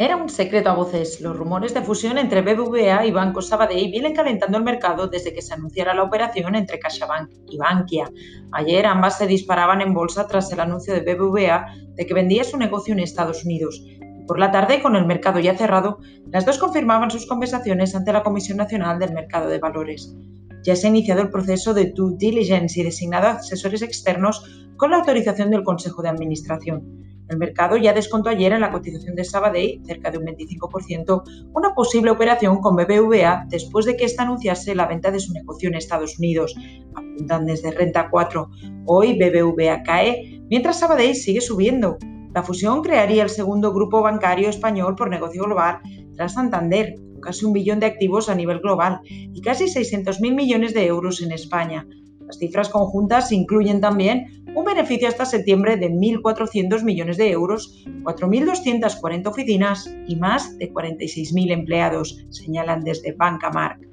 Era un secreto a voces. Los rumores de fusión entre BBVA y Banco Sabadell vienen calentando el mercado desde que se anunciara la operación entre CaixaBank y Bankia. Ayer ambas se disparaban en bolsa tras el anuncio de BBVA de que vendía su negocio en Estados Unidos. Por la tarde, con el mercado ya cerrado, las dos confirmaban sus conversaciones ante la Comisión Nacional del Mercado de Valores. Ya se ha iniciado el proceso de due diligence y designado asesores externos con la autorización del Consejo de Administración. El mercado ya descontó ayer en la cotización de Sabadell, cerca de un 25%, una posible operación con BBVA después de que ésta anunciase la venta de su negocio en Estados Unidos. Apuntan desde Renta 4. Hoy BBVA cae, mientras Sabadell sigue subiendo. La fusión crearía el segundo grupo bancario español por negocio global tras Santander, con casi un billón de activos a nivel global y casi 600.000 millones de euros en España. Las cifras conjuntas incluyen también un beneficio hasta septiembre de 1.400 millones de euros, 4.240 oficinas y más de 46.000 empleados, señalan desde Banca Mark.